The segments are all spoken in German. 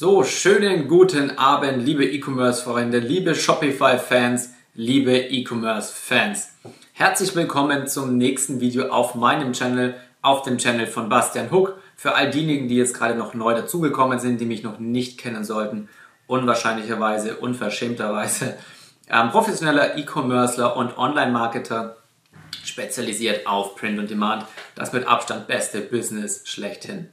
So, schönen guten Abend, liebe E-Commerce-Freunde, liebe Shopify-Fans, liebe E-Commerce-Fans. Herzlich willkommen zum nächsten Video auf meinem Channel, auf dem Channel von Bastian Huck. Für all diejenigen, die jetzt gerade noch neu dazugekommen sind, die mich noch nicht kennen sollten, unwahrscheinlicherweise, unverschämterweise, ähm, professioneller E-Commercer und Online-Marketer, spezialisiert auf Print und Demand, das mit Abstand beste Business schlechthin.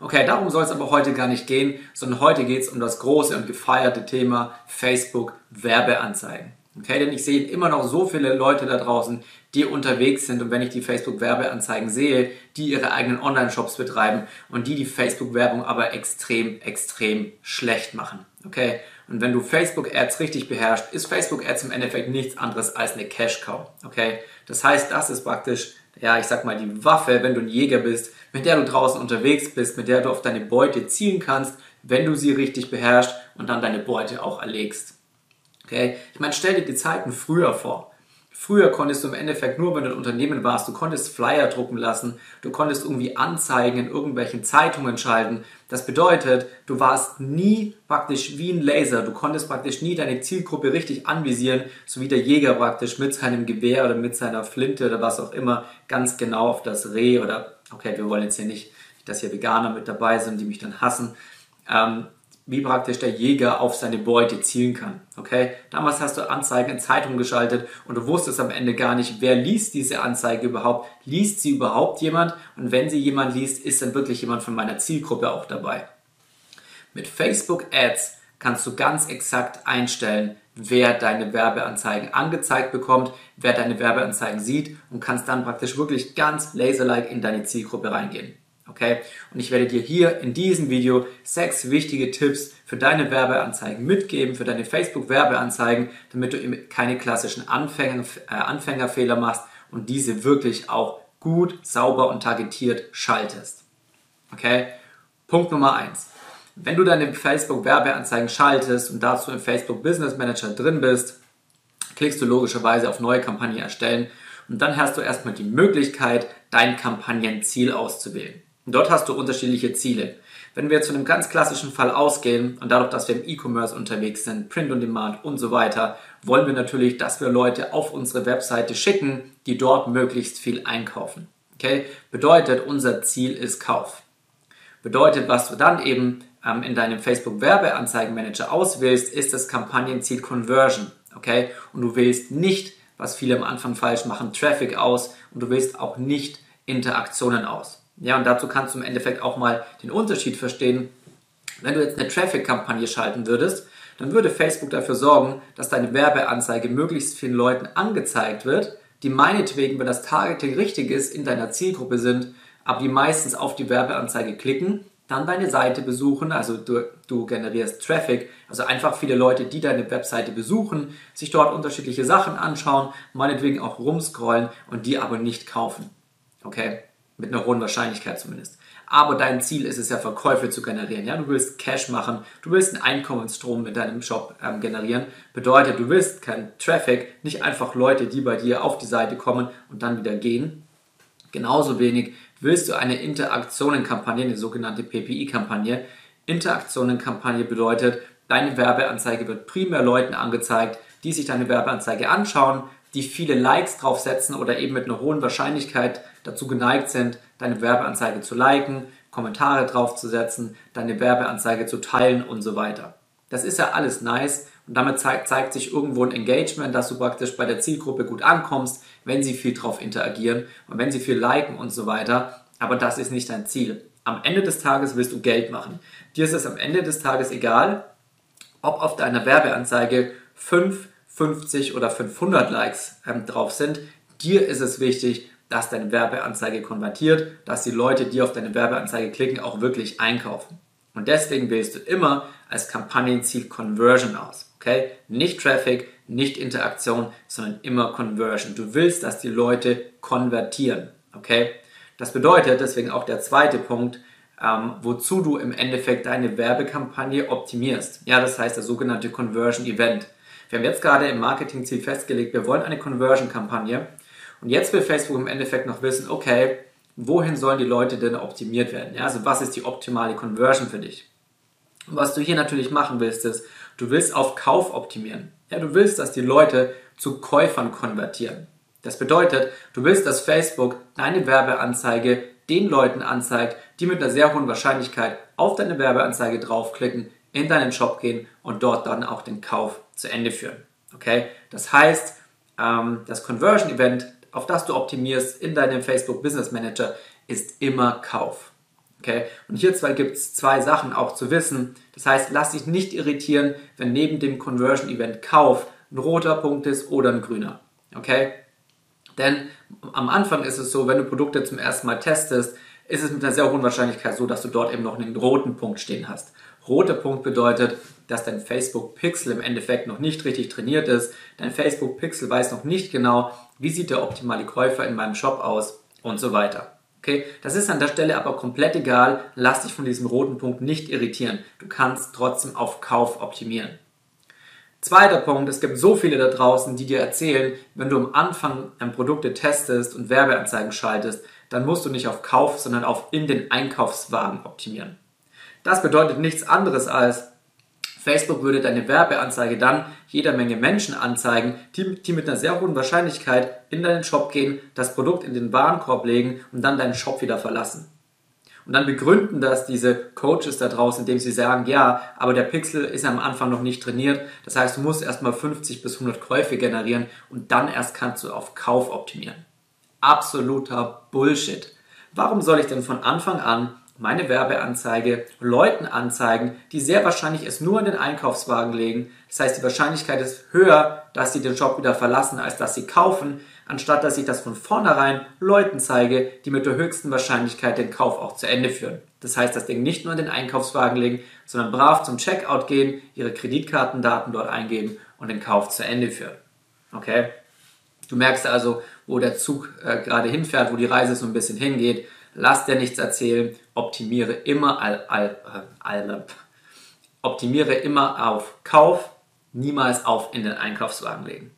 Okay, darum soll es aber heute gar nicht gehen, sondern heute geht es um das große und gefeierte Thema Facebook Werbeanzeigen. Okay, denn ich sehe immer noch so viele Leute da draußen, die unterwegs sind und wenn ich die Facebook Werbeanzeigen sehe, die ihre eigenen Online-Shops betreiben und die die Facebook Werbung aber extrem, extrem schlecht machen. Okay, und wenn du Facebook Ads richtig beherrschst, ist Facebook Ads im Endeffekt nichts anderes als eine Cash Cow. Okay, das heißt, das ist praktisch, ja, ich sag mal, die Waffe, wenn du ein Jäger bist, mit der du draußen unterwegs bist, mit der du auf deine Beute zielen kannst, wenn du sie richtig beherrschst und dann deine Beute auch erlegst. Okay? Ich meine, stell dir die Zeiten früher vor. Früher konntest du im Endeffekt nur, wenn du ein Unternehmen warst, du konntest Flyer drucken lassen, du konntest irgendwie Anzeigen in irgendwelchen Zeitungen schalten. Das bedeutet, du warst nie praktisch wie ein Laser, du konntest praktisch nie deine Zielgruppe richtig anvisieren, so wie der Jäger praktisch mit seinem Gewehr oder mit seiner Flinte oder was auch immer ganz genau auf das Reh oder, okay, wir wollen jetzt hier nicht, dass hier Veganer mit dabei sind, die mich dann hassen, ähm, wie praktisch der Jäger auf seine Beute zielen kann. Okay? Damals hast du Anzeigen in Zeitungen geschaltet und du wusstest am Ende gar nicht, wer liest diese Anzeige überhaupt. Liest sie überhaupt jemand? Und wenn sie jemand liest, ist dann wirklich jemand von meiner Zielgruppe auch dabei. Mit Facebook Ads kannst du ganz exakt einstellen, wer deine Werbeanzeigen angezeigt bekommt, wer deine Werbeanzeigen sieht und kannst dann praktisch wirklich ganz laserlike in deine Zielgruppe reingehen. Okay? Und ich werde dir hier in diesem Video sechs wichtige Tipps für deine Werbeanzeigen mitgeben, für deine Facebook-Werbeanzeigen, damit du eben keine klassischen Anfänger, äh, Anfängerfehler machst und diese wirklich auch gut, sauber und targetiert schaltest. Okay? Punkt Nummer eins: Wenn du deine Facebook-Werbeanzeigen schaltest und dazu im Facebook Business Manager drin bist, klickst du logischerweise auf neue Kampagne erstellen und dann hast du erstmal die Möglichkeit, dein Kampagnenziel auszuwählen. Dort hast du unterschiedliche Ziele. Wenn wir zu einem ganz klassischen Fall ausgehen und dadurch, dass wir im E-Commerce unterwegs sind, Print on Demand und so weiter, wollen wir natürlich, dass wir Leute auf unsere Webseite schicken, die dort möglichst viel einkaufen. Okay? Bedeutet, unser Ziel ist Kauf. Bedeutet, was du dann eben ähm, in deinem Facebook Werbeanzeigenmanager auswählst, ist das Kampagnenziel Conversion. Okay? Und du wählst nicht, was viele am Anfang falsch machen, Traffic aus und du wählst auch nicht Interaktionen aus. Ja, und dazu kannst du im Endeffekt auch mal den Unterschied verstehen. Wenn du jetzt eine Traffic-Kampagne schalten würdest, dann würde Facebook dafür sorgen, dass deine Werbeanzeige möglichst vielen Leuten angezeigt wird, die meinetwegen, wenn das Targeting richtig ist, in deiner Zielgruppe sind, aber die meistens auf die Werbeanzeige klicken, dann deine Seite besuchen, also du, du generierst Traffic, also einfach viele Leute, die deine Webseite besuchen, sich dort unterschiedliche Sachen anschauen, meinetwegen auch rumscrollen und die aber nicht kaufen. Okay? Mit einer hohen Wahrscheinlichkeit zumindest. Aber dein Ziel ist es ja, Verkäufe zu generieren. Ja, du willst Cash machen, du willst einen Einkommensstrom mit deinem Shop ähm, generieren. Bedeutet, du willst keinen Traffic, nicht einfach Leute, die bei dir auf die Seite kommen und dann wieder gehen. Genauso wenig willst du eine Interaktionenkampagne, eine sogenannte PPI-Kampagne. Interaktionenkampagne bedeutet, deine Werbeanzeige wird primär Leuten angezeigt, die sich deine Werbeanzeige anschauen, die viele Likes draufsetzen oder eben mit einer hohen Wahrscheinlichkeit dazu geneigt sind, deine Werbeanzeige zu liken, Kommentare draufzusetzen, deine Werbeanzeige zu teilen und so weiter. Das ist ja alles nice und damit zeigt, zeigt sich irgendwo ein Engagement, dass du praktisch bei der Zielgruppe gut ankommst, wenn sie viel drauf interagieren und wenn sie viel liken und so weiter. Aber das ist nicht dein Ziel. Am Ende des Tages willst du Geld machen. Dir ist es am Ende des Tages egal, ob auf deiner Werbeanzeige 5, 50 oder 500 Likes ähm, drauf sind. Dir ist es wichtig, dass deine Werbeanzeige konvertiert, dass die Leute, die auf deine Werbeanzeige klicken, auch wirklich einkaufen. Und deswegen wählst du immer als Kampagnenziel Conversion aus. Okay? Nicht Traffic, nicht Interaktion, sondern immer Conversion. Du willst, dass die Leute konvertieren. Okay? Das bedeutet deswegen auch der zweite Punkt, ähm, wozu du im Endeffekt deine Werbekampagne optimierst. Ja, das heißt der sogenannte Conversion Event. Wir haben jetzt gerade im Marketingziel festgelegt, wir wollen eine Conversion-Kampagne. Und jetzt will Facebook im Endeffekt noch wissen, okay, wohin sollen die Leute denn optimiert werden? Ja, also was ist die optimale Conversion für dich? Und was du hier natürlich machen willst, ist, du willst auf Kauf optimieren. Ja, du willst, dass die Leute zu Käufern konvertieren. Das bedeutet, du willst, dass Facebook deine Werbeanzeige den Leuten anzeigt, die mit einer sehr hohen Wahrscheinlichkeit auf deine Werbeanzeige draufklicken, in deinen Shop gehen und dort dann auch den Kauf zu Ende führen. Okay? Das heißt, ähm, das Conversion Event, auf das du optimierst in deinem Facebook Business Manager, ist immer Kauf. Okay? Und hier gibt es zwei Sachen auch zu wissen. Das heißt, lass dich nicht irritieren, wenn neben dem Conversion Event Kauf ein roter Punkt ist oder ein grüner. Okay? Denn am Anfang ist es so, wenn du Produkte zum ersten Mal testest, ist es mit einer sehr hohen Wahrscheinlichkeit so, dass du dort eben noch einen roten Punkt stehen hast. Roter Punkt bedeutet, dass dein Facebook Pixel im Endeffekt noch nicht richtig trainiert ist. Dein Facebook Pixel weiß noch nicht genau, wie sieht der optimale Käufer in meinem Shop aus und so weiter. Okay, das ist an der Stelle aber komplett egal. Lass dich von diesem roten Punkt nicht irritieren. Du kannst trotzdem auf Kauf optimieren. Zweiter Punkt, es gibt so viele da draußen, die dir erzählen, wenn du am Anfang Produkte testest und Werbeanzeigen schaltest, dann musst du nicht auf Kauf, sondern auf in den Einkaufswagen optimieren. Das bedeutet nichts anderes als, Facebook würde deine Werbeanzeige dann jeder Menge Menschen anzeigen, die, die, mit einer sehr hohen Wahrscheinlichkeit in deinen Shop gehen, das Produkt in den Warenkorb legen und dann deinen Shop wieder verlassen. Und dann begründen das diese Coaches da draußen, indem sie sagen, ja, aber der Pixel ist am Anfang noch nicht trainiert. Das heißt, du musst erstmal 50 bis 100 Käufe generieren und dann erst kannst du auf Kauf optimieren. Absoluter Bullshit. Warum soll ich denn von Anfang an meine Werbeanzeige Leuten anzeigen, die sehr wahrscheinlich es nur in den Einkaufswagen legen. Das heißt, die Wahrscheinlichkeit ist höher, dass sie den Shop wieder verlassen, als dass sie kaufen, anstatt dass ich das von vornherein Leuten zeige, die mit der höchsten Wahrscheinlichkeit den Kauf auch zu Ende führen. Das heißt, das Ding nicht nur in den Einkaufswagen legen, sondern brav zum Checkout gehen, ihre Kreditkartendaten dort eingeben und den Kauf zu Ende führen. Okay? Du merkst also, wo der Zug äh, gerade hinfährt, wo die Reise so ein bisschen hingeht lass dir nichts erzählen, optimiere immer, all, all, all, optimiere immer auf Kauf, niemals auf in den Einkaufswagen legen.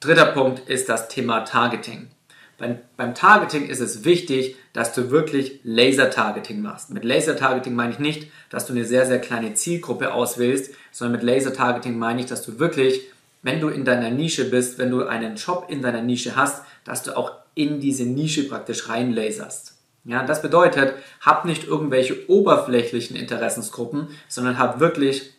Dritter Punkt ist das Thema Targeting. Beim, beim, Targeting ist es wichtig, dass du wirklich Laser-Targeting machst. Mit Laser-Targeting meine ich nicht, dass du eine sehr, sehr kleine Zielgruppe auswählst, sondern mit Laser-Targeting meine ich, dass du wirklich, wenn du in deiner Nische bist, wenn du einen Job in deiner Nische hast, dass du auch in diese Nische praktisch reinlaserst. Ja, das bedeutet, hab nicht irgendwelche oberflächlichen Interessensgruppen, sondern hab wirklich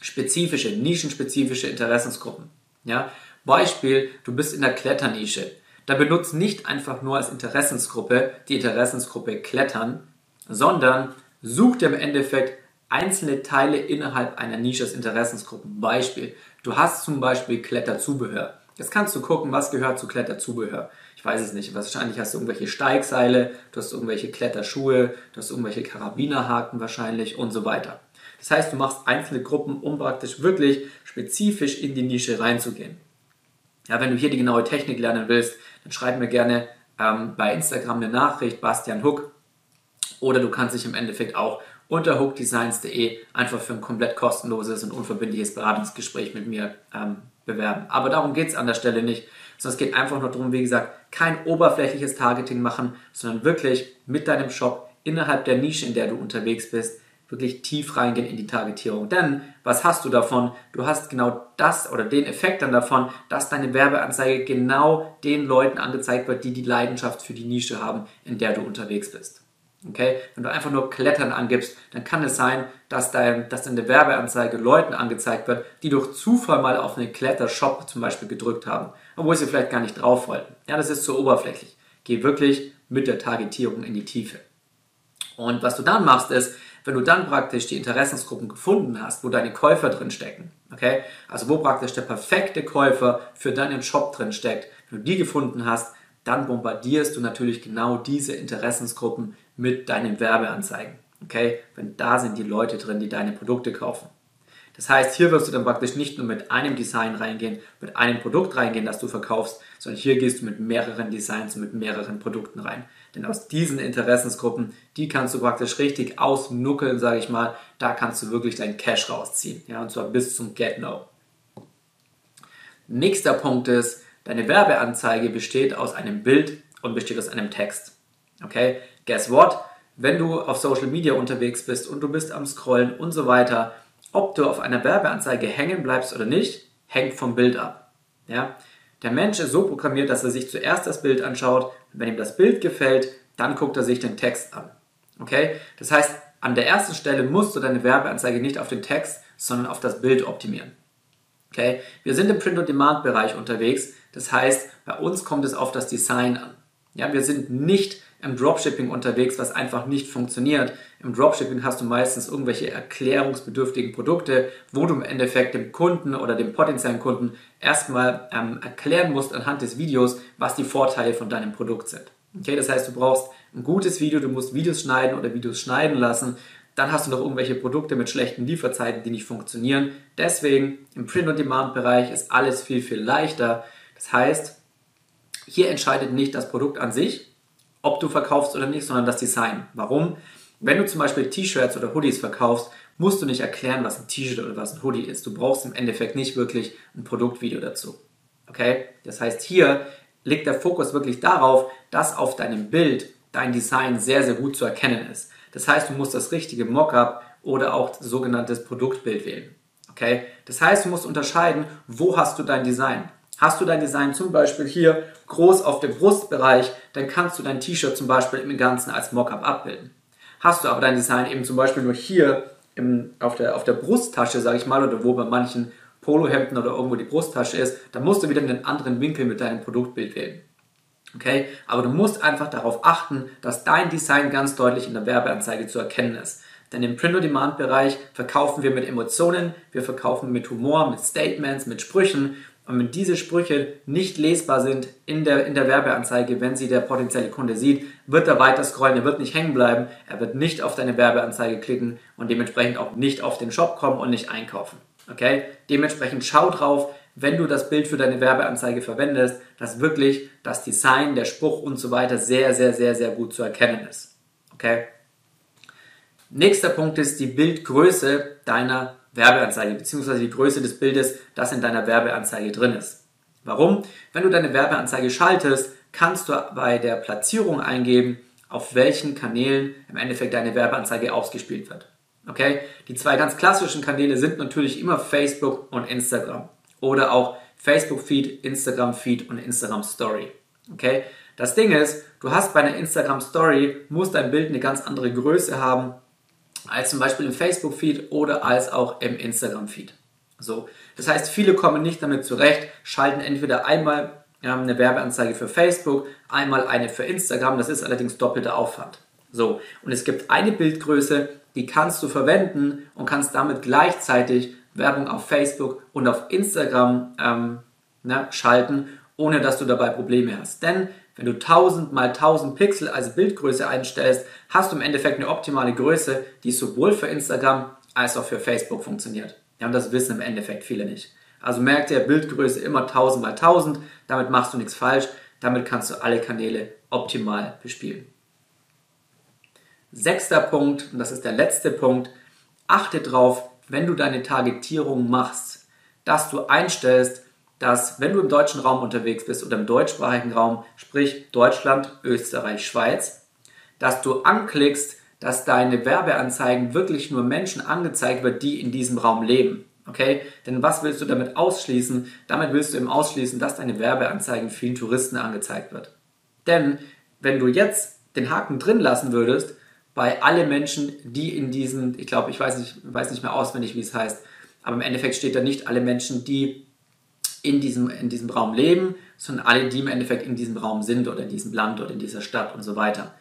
spezifische, nischenspezifische Interessensgruppen. Ja, Beispiel, du bist in der Kletternische. Da benutzt nicht einfach nur als Interessensgruppe die Interessensgruppe Klettern, sondern such dir im Endeffekt einzelne Teile innerhalb einer Nische als Interessensgruppen. Beispiel, du hast zum Beispiel Kletterzubehör. Jetzt kannst du gucken, was gehört zu Kletterzubehör. Ich weiß es nicht. Wahrscheinlich hast du irgendwelche Steigseile, du hast irgendwelche Kletterschuhe, du hast irgendwelche Karabinerhaken wahrscheinlich und so weiter. Das heißt, du machst einzelne Gruppen, um praktisch wirklich spezifisch in die Nische reinzugehen. Ja, wenn du hier die genaue Technik lernen willst, dann schreib mir gerne ähm, bei Instagram eine Nachricht, Bastian Hook. Oder du kannst dich im Endeffekt auch unter hookdesigns.de einfach für ein komplett kostenloses und unverbindliches Beratungsgespräch mit mir ähm, bewerben. Aber darum geht es an der Stelle nicht, sondern es geht einfach nur darum, wie gesagt, kein oberflächliches Targeting machen, sondern wirklich mit deinem Shop innerhalb der Nische, in der du unterwegs bist, wirklich tief reingehen in die Targetierung. Denn was hast du davon? Du hast genau das oder den Effekt dann davon, dass deine Werbeanzeige genau den Leuten angezeigt wird, die die Leidenschaft für die Nische haben, in der du unterwegs bist. Okay? Wenn du einfach nur Klettern angibst, dann kann es sein, dass, dein, dass deine Werbeanzeige Leuten angezeigt wird, die durch Zufall mal auf einen Klettershop zum Beispiel gedrückt haben, obwohl sie vielleicht gar nicht drauf wollten. Ja, das ist zu oberflächlich. Geh wirklich mit der Targetierung in die Tiefe. Und was du dann machst, ist, wenn du dann praktisch die Interessensgruppen gefunden hast, wo deine Käufer drin stecken, okay, also wo praktisch der perfekte Käufer für deinen Shop drin steckt, wenn du die gefunden hast, dann bombardierst du natürlich genau diese Interessensgruppen mit deinen Werbeanzeigen. Okay? Wenn da sind die Leute drin, die deine Produkte kaufen. Das heißt, hier wirst du dann praktisch nicht nur mit einem Design reingehen, mit einem Produkt reingehen, das du verkaufst, sondern hier gehst du mit mehreren Designs und mit mehreren Produkten rein. Denn aus diesen Interessensgruppen, die kannst du praktisch richtig ausnuckeln, sage ich mal, da kannst du wirklich deinen Cash rausziehen. Ja, und zwar bis zum Get No. Nächster Punkt ist, Deine Werbeanzeige besteht aus einem Bild und besteht aus einem Text. Okay? Guess what? wenn du auf Social Media unterwegs bist und du bist am Scrollen und so weiter, ob du auf einer Werbeanzeige hängen bleibst oder nicht, hängt vom Bild ab. Ja? Der Mensch ist so programmiert, dass er sich zuerst das Bild anschaut. Wenn ihm das Bild gefällt, dann guckt er sich den Text an. Okay? Das heißt, an der ersten Stelle musst du deine Werbeanzeige nicht auf den Text, sondern auf das Bild optimieren. Okay? Wir sind im Print-on-Demand-Bereich unterwegs. Das heißt, bei uns kommt es auf das Design an. Ja, wir sind nicht im Dropshipping unterwegs, was einfach nicht funktioniert. Im Dropshipping hast du meistens irgendwelche erklärungsbedürftigen Produkte, wo du im Endeffekt dem Kunden oder dem potenziellen Kunden erstmal ähm, erklären musst anhand des Videos, was die Vorteile von deinem Produkt sind. Okay, das heißt, du brauchst ein gutes Video, du musst Videos schneiden oder Videos schneiden lassen. Dann hast du noch irgendwelche Produkte mit schlechten Lieferzeiten, die nicht funktionieren. Deswegen im Print-on-Demand-Bereich ist alles viel, viel leichter. Das heißt, hier entscheidet nicht das Produkt an sich, ob du verkaufst oder nicht, sondern das Design. Warum? Wenn du zum Beispiel T-Shirts oder Hoodies verkaufst, musst du nicht erklären, was ein T-Shirt oder was ein Hoodie ist. Du brauchst im Endeffekt nicht wirklich ein Produktvideo dazu. Okay? Das heißt, hier liegt der Fokus wirklich darauf, dass auf deinem Bild dein Design sehr, sehr gut zu erkennen ist. Das heißt, du musst das richtige Mockup oder auch sogenanntes Produktbild wählen. Okay? Das heißt, du musst unterscheiden, wo hast du dein Design? Hast du dein Design zum Beispiel hier groß auf dem Brustbereich, dann kannst du dein T-Shirt zum Beispiel im Ganzen als Mockup abbilden. Hast du aber dein Design eben zum Beispiel nur hier im, auf, der, auf der Brusttasche, sage ich mal, oder wo bei manchen Polohemden oder irgendwo die Brusttasche ist, dann musst du wieder einen anderen Winkel mit deinem Produktbild wählen. Okay? Aber du musst einfach darauf achten, dass dein Design ganz deutlich in der Werbeanzeige zu erkennen ist. Denn im Print-on-Demand-Bereich verkaufen wir mit Emotionen, wir verkaufen mit Humor, mit Statements, mit Sprüchen und wenn diese Sprüche nicht lesbar sind in der, in der Werbeanzeige, wenn sie der potenzielle Kunde sieht, wird er weiter scrollen, er wird nicht hängen bleiben, er wird nicht auf deine Werbeanzeige klicken und dementsprechend auch nicht auf den Shop kommen und nicht einkaufen. Okay? Dementsprechend schau drauf, wenn du das Bild für deine Werbeanzeige verwendest, dass wirklich das Design, der Spruch und so weiter sehr, sehr, sehr, sehr gut zu erkennen ist. Okay? Nächster Punkt ist die Bildgröße deiner Werbeanzeige beziehungsweise die Größe des Bildes, das in deiner Werbeanzeige drin ist. Warum? Wenn du deine Werbeanzeige schaltest, kannst du bei der Platzierung eingeben, auf welchen Kanälen im Endeffekt deine Werbeanzeige ausgespielt wird. Okay? Die zwei ganz klassischen Kanäle sind natürlich immer Facebook und Instagram oder auch Facebook Feed, Instagram Feed und Instagram Story. Okay? Das Ding ist, du hast bei einer Instagram Story muss dein Bild eine ganz andere Größe haben als zum Beispiel im Facebook-Feed oder als auch im Instagram-Feed. So, das heißt, viele kommen nicht damit zurecht, schalten entweder einmal ähm, eine Werbeanzeige für Facebook, einmal eine für Instagram. Das ist allerdings doppelter Aufwand. So, und es gibt eine Bildgröße, die kannst du verwenden und kannst damit gleichzeitig Werbung auf Facebook und auf Instagram ähm, ne, schalten, ohne dass du dabei Probleme hast. Denn wenn du 1000 mal 1000 Pixel als Bildgröße einstellst, hast du im Endeffekt eine optimale Größe, die sowohl für Instagram als auch für Facebook funktioniert. Ja, und das wissen im Endeffekt viele nicht. Also merkt dir Bildgröße immer 1000 mal 1000, damit machst du nichts falsch, damit kannst du alle Kanäle optimal bespielen. Sechster Punkt, und das ist der letzte Punkt, achte darauf, wenn du deine Targetierung machst, dass du einstellst, dass wenn du im deutschen Raum unterwegs bist oder im deutschsprachigen Raum, sprich Deutschland, Österreich, Schweiz, dass du anklickst, dass deine Werbeanzeigen wirklich nur Menschen angezeigt wird, die in diesem Raum leben. Okay? Denn was willst du damit ausschließen? Damit willst du eben ausschließen, dass deine Werbeanzeigen vielen Touristen angezeigt wird. Denn wenn du jetzt den Haken drin lassen würdest, bei alle Menschen, die in diesen, ich glaube, ich weiß nicht, weiß nicht mehr auswendig, wie es heißt, aber im Endeffekt steht da nicht alle Menschen, die in diesem, in diesem Raum leben, sondern alle, die im Endeffekt in diesem Raum sind oder in diesem Land oder in dieser Stadt und so weiter.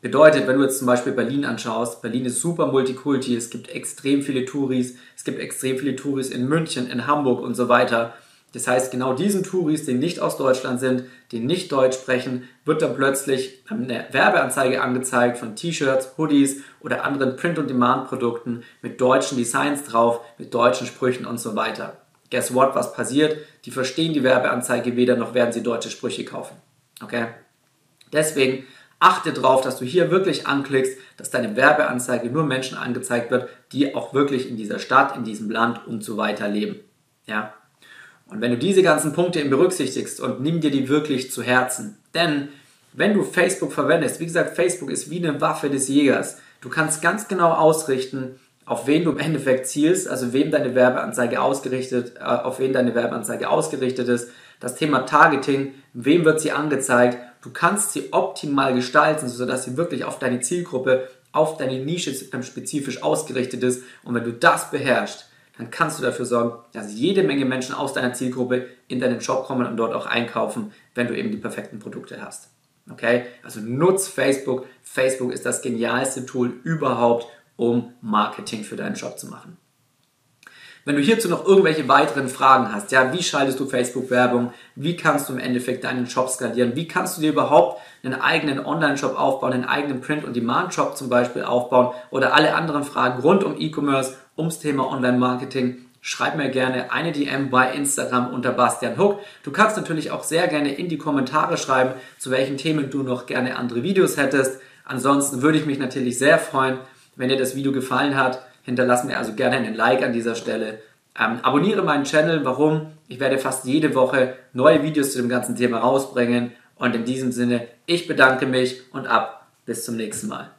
Bedeutet, wenn du jetzt zum Beispiel Berlin anschaust, Berlin ist super Multikulti, es gibt extrem viele Touris, es gibt extrem viele Touris in München, in Hamburg und so weiter. Das heißt, genau diesen Touris, die nicht aus Deutschland sind, die nicht Deutsch sprechen, wird dann plötzlich eine Werbeanzeige angezeigt von T-Shirts, Hoodies oder anderen Print-on-Demand-Produkten mit deutschen Designs drauf, mit deutschen Sprüchen und so weiter guess what, was passiert? Die verstehen die Werbeanzeige weder, noch werden sie deutsche Sprüche kaufen. Okay? Deswegen achte darauf, dass du hier wirklich anklickst, dass deine Werbeanzeige nur Menschen angezeigt wird, die auch wirklich in dieser Stadt, in diesem Land und so weiter leben. Ja? Und wenn du diese ganzen Punkte berücksichtigst und nimm dir die wirklich zu Herzen, denn Wenn du Facebook verwendest, wie gesagt, Facebook ist wie eine Waffe des Jägers. Du kannst ganz genau ausrichten, auf wen du im Endeffekt zielst, also wem deine Werbeanzeige ausgerichtet, äh, auf wen deine Werbeanzeige ausgerichtet ist. Das Thema Targeting, wem wird sie angezeigt? Du kannst sie optimal gestalten, sodass sie wirklich auf deine Zielgruppe, auf deine Nische spezifisch ausgerichtet ist. Und wenn du das beherrschst, dann kannst du dafür sorgen, dass jede Menge Menschen aus deiner Zielgruppe in deinen Shop kommen und dort auch einkaufen, wenn du eben die perfekten Produkte hast. Okay? Also nutz Facebook. Facebook ist das genialste Tool überhaupt, um Marketing für deinen Shop zu machen. Wenn du hierzu noch irgendwelche weiteren Fragen hast, ja, wie schaltest du Facebook-Werbung? Wie kannst du im Endeffekt deinen Shop skalieren? Wie kannst du dir überhaupt einen eigenen Online-Shop aufbauen, einen eigenen Print- und Demand-Shop zum Beispiel aufbauen oder alle anderen Fragen rund um E-Commerce, ums Thema Online-Marketing? Schreib mir gerne eine DM bei Instagram unter Bastian Hook. Du kannst natürlich auch sehr gerne in die Kommentare schreiben, zu welchen Themen du noch gerne andere Videos hättest. Ansonsten würde ich mich natürlich sehr freuen, wenn dir das Video gefallen hat. Hinterlass mir also gerne einen Like an dieser Stelle. Ähm, abonniere meinen Channel. Warum? Ich werde fast jede Woche neue Videos zu dem ganzen Thema rausbringen. Und in diesem Sinne, ich bedanke mich und ab bis zum nächsten Mal.